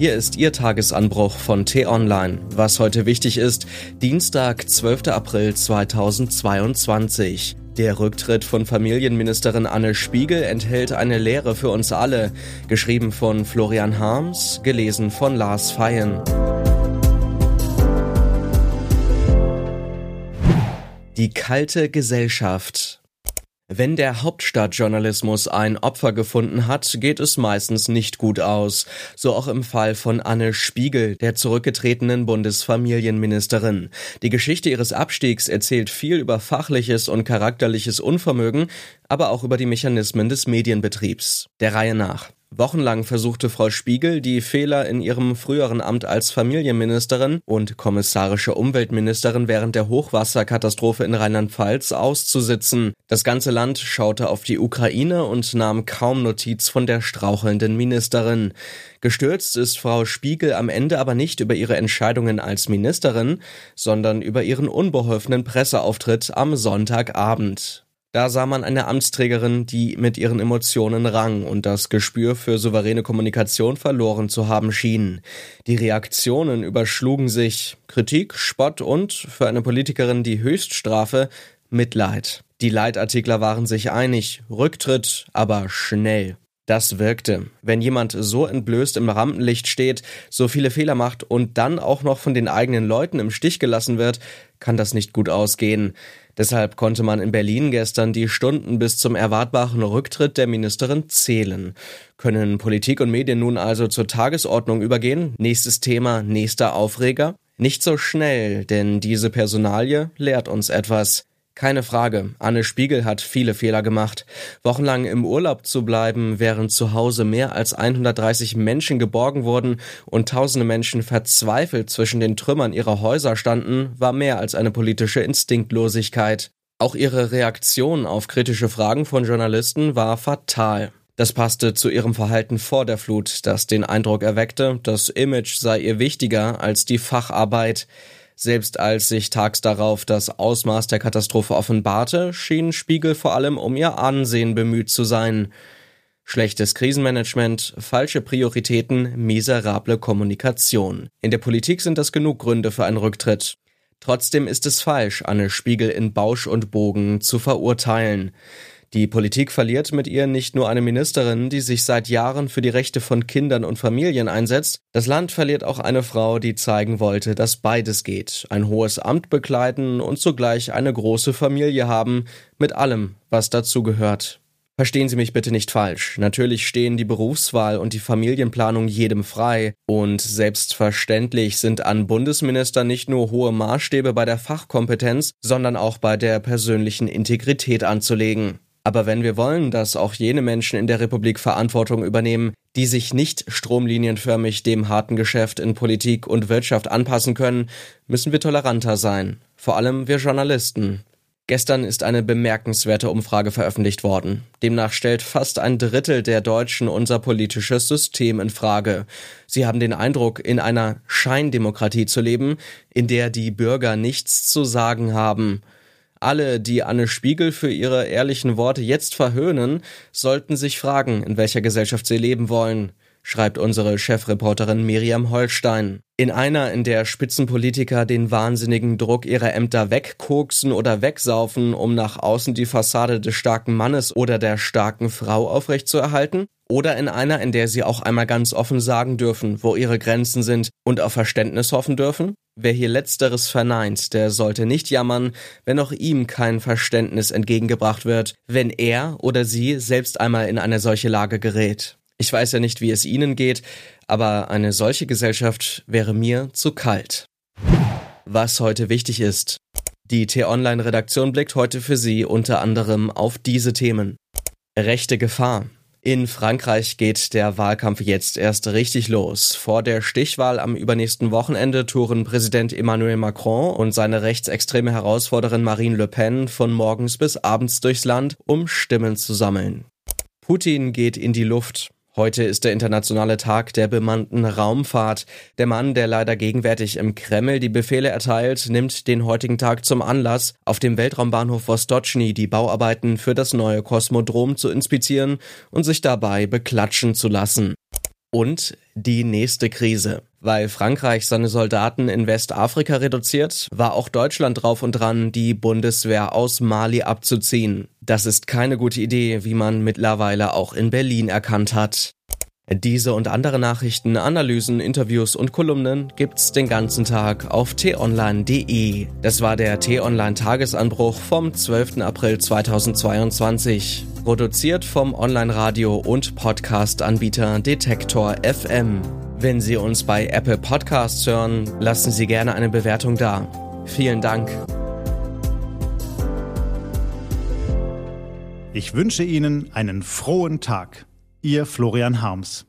Hier ist Ihr Tagesanbruch von T-Online. Was heute wichtig ist, Dienstag, 12. April 2022. Der Rücktritt von Familienministerin Anne Spiegel enthält eine Lehre für uns alle. Geschrieben von Florian Harms, gelesen von Lars Feyen. Die kalte Gesellschaft. Wenn der Hauptstadtjournalismus ein Opfer gefunden hat, geht es meistens nicht gut aus. So auch im Fall von Anne Spiegel, der zurückgetretenen Bundesfamilienministerin. Die Geschichte ihres Abstiegs erzählt viel über fachliches und charakterliches Unvermögen, aber auch über die Mechanismen des Medienbetriebs. Der Reihe nach. Wochenlang versuchte Frau Spiegel, die Fehler in ihrem früheren Amt als Familienministerin und kommissarische Umweltministerin während der Hochwasserkatastrophe in Rheinland-Pfalz auszusitzen. Das ganze Land schaute auf die Ukraine und nahm kaum Notiz von der strauchelnden Ministerin. Gestürzt ist Frau Spiegel am Ende aber nicht über ihre Entscheidungen als Ministerin, sondern über ihren unbeholfenen Presseauftritt am Sonntagabend. Da sah man eine Amtsträgerin, die mit ihren Emotionen rang und das Gespür für souveräne Kommunikation verloren zu haben schien. Die Reaktionen überschlugen sich Kritik, Spott und, für eine Politikerin die Höchststrafe, Mitleid. Die Leitartikler waren sich einig, Rücktritt, aber schnell. Das wirkte. Wenn jemand so entblößt im Rampenlicht steht, so viele Fehler macht und dann auch noch von den eigenen Leuten im Stich gelassen wird, kann das nicht gut ausgehen. Deshalb konnte man in Berlin gestern die Stunden bis zum erwartbaren Rücktritt der Ministerin zählen. Können Politik und Medien nun also zur Tagesordnung übergehen? Nächstes Thema, nächster Aufreger? Nicht so schnell, denn diese Personalie lehrt uns etwas. Keine Frage, Anne Spiegel hat viele Fehler gemacht. Wochenlang im Urlaub zu bleiben, während zu Hause mehr als 130 Menschen geborgen wurden und tausende Menschen verzweifelt zwischen den Trümmern ihrer Häuser standen, war mehr als eine politische Instinktlosigkeit. Auch ihre Reaktion auf kritische Fragen von Journalisten war fatal. Das passte zu ihrem Verhalten vor der Flut, das den Eindruck erweckte, das Image sei ihr wichtiger als die Facharbeit. Selbst als sich tags darauf das Ausmaß der Katastrophe offenbarte, schien Spiegel vor allem um ihr Ansehen bemüht zu sein. Schlechtes Krisenmanagement, falsche Prioritäten, miserable Kommunikation. In der Politik sind das genug Gründe für einen Rücktritt. Trotzdem ist es falsch, Anne Spiegel in Bausch und Bogen zu verurteilen. Die Politik verliert mit ihr nicht nur eine Ministerin, die sich seit Jahren für die Rechte von Kindern und Familien einsetzt, das Land verliert auch eine Frau, die zeigen wollte, dass beides geht, ein hohes Amt bekleiden und zugleich eine große Familie haben, mit allem, was dazu gehört. Verstehen Sie mich bitte nicht falsch. Natürlich stehen die Berufswahl und die Familienplanung jedem frei. Und selbstverständlich sind an Bundesminister nicht nur hohe Maßstäbe bei der Fachkompetenz, sondern auch bei der persönlichen Integrität anzulegen. Aber wenn wir wollen, dass auch jene Menschen in der Republik Verantwortung übernehmen, die sich nicht stromlinienförmig dem harten Geschäft in Politik und Wirtschaft anpassen können, müssen wir toleranter sein. Vor allem wir Journalisten. Gestern ist eine bemerkenswerte Umfrage veröffentlicht worden. Demnach stellt fast ein Drittel der Deutschen unser politisches System in Frage. Sie haben den Eindruck, in einer Scheindemokratie zu leben, in der die Bürger nichts zu sagen haben. Alle, die Anne Spiegel für ihre ehrlichen Worte jetzt verhöhnen, sollten sich fragen, in welcher Gesellschaft sie leben wollen, schreibt unsere Chefreporterin Miriam Holstein. In einer, in der Spitzenpolitiker den wahnsinnigen Druck ihrer Ämter wegkoksen oder wegsaufen, um nach außen die Fassade des starken Mannes oder der starken Frau aufrechtzuerhalten? Oder in einer, in der sie auch einmal ganz offen sagen dürfen, wo ihre Grenzen sind und auf Verständnis hoffen dürfen? Wer hier letzteres verneint, der sollte nicht jammern, wenn auch ihm kein Verständnis entgegengebracht wird, wenn er oder sie selbst einmal in eine solche Lage gerät. Ich weiß ja nicht, wie es Ihnen geht, aber eine solche Gesellschaft wäre mir zu kalt. Was heute wichtig ist. Die T-Online-Redaktion blickt heute für Sie unter anderem auf diese Themen. Rechte Gefahr. In Frankreich geht der Wahlkampf jetzt erst richtig los. Vor der Stichwahl am übernächsten Wochenende touren Präsident Emmanuel Macron und seine rechtsextreme Herausforderin Marine Le Pen von morgens bis abends durchs Land, um Stimmen zu sammeln. Putin geht in die Luft. Heute ist der internationale Tag der bemannten Raumfahrt. Der Mann, der leider gegenwärtig im Kreml die Befehle erteilt, nimmt den heutigen Tag zum Anlass, auf dem Weltraumbahnhof Vostochny die Bauarbeiten für das neue Kosmodrom zu inspizieren und sich dabei beklatschen zu lassen. Und die nächste Krise. Weil Frankreich seine Soldaten in Westafrika reduziert, war auch Deutschland drauf und dran, die Bundeswehr aus Mali abzuziehen. Das ist keine gute Idee, wie man mittlerweile auch in Berlin erkannt hat. Diese und andere Nachrichten, Analysen, Interviews und Kolumnen gibt's den ganzen Tag auf t-online.de. Das war der T-Online Tagesanbruch vom 12. April 2022. Produziert vom Online-Radio und Podcast-Anbieter Detektor FM. Wenn Sie uns bei Apple Podcasts hören, lassen Sie gerne eine Bewertung da. Vielen Dank. Ich wünsche Ihnen einen frohen Tag. Ihr Florian Harms.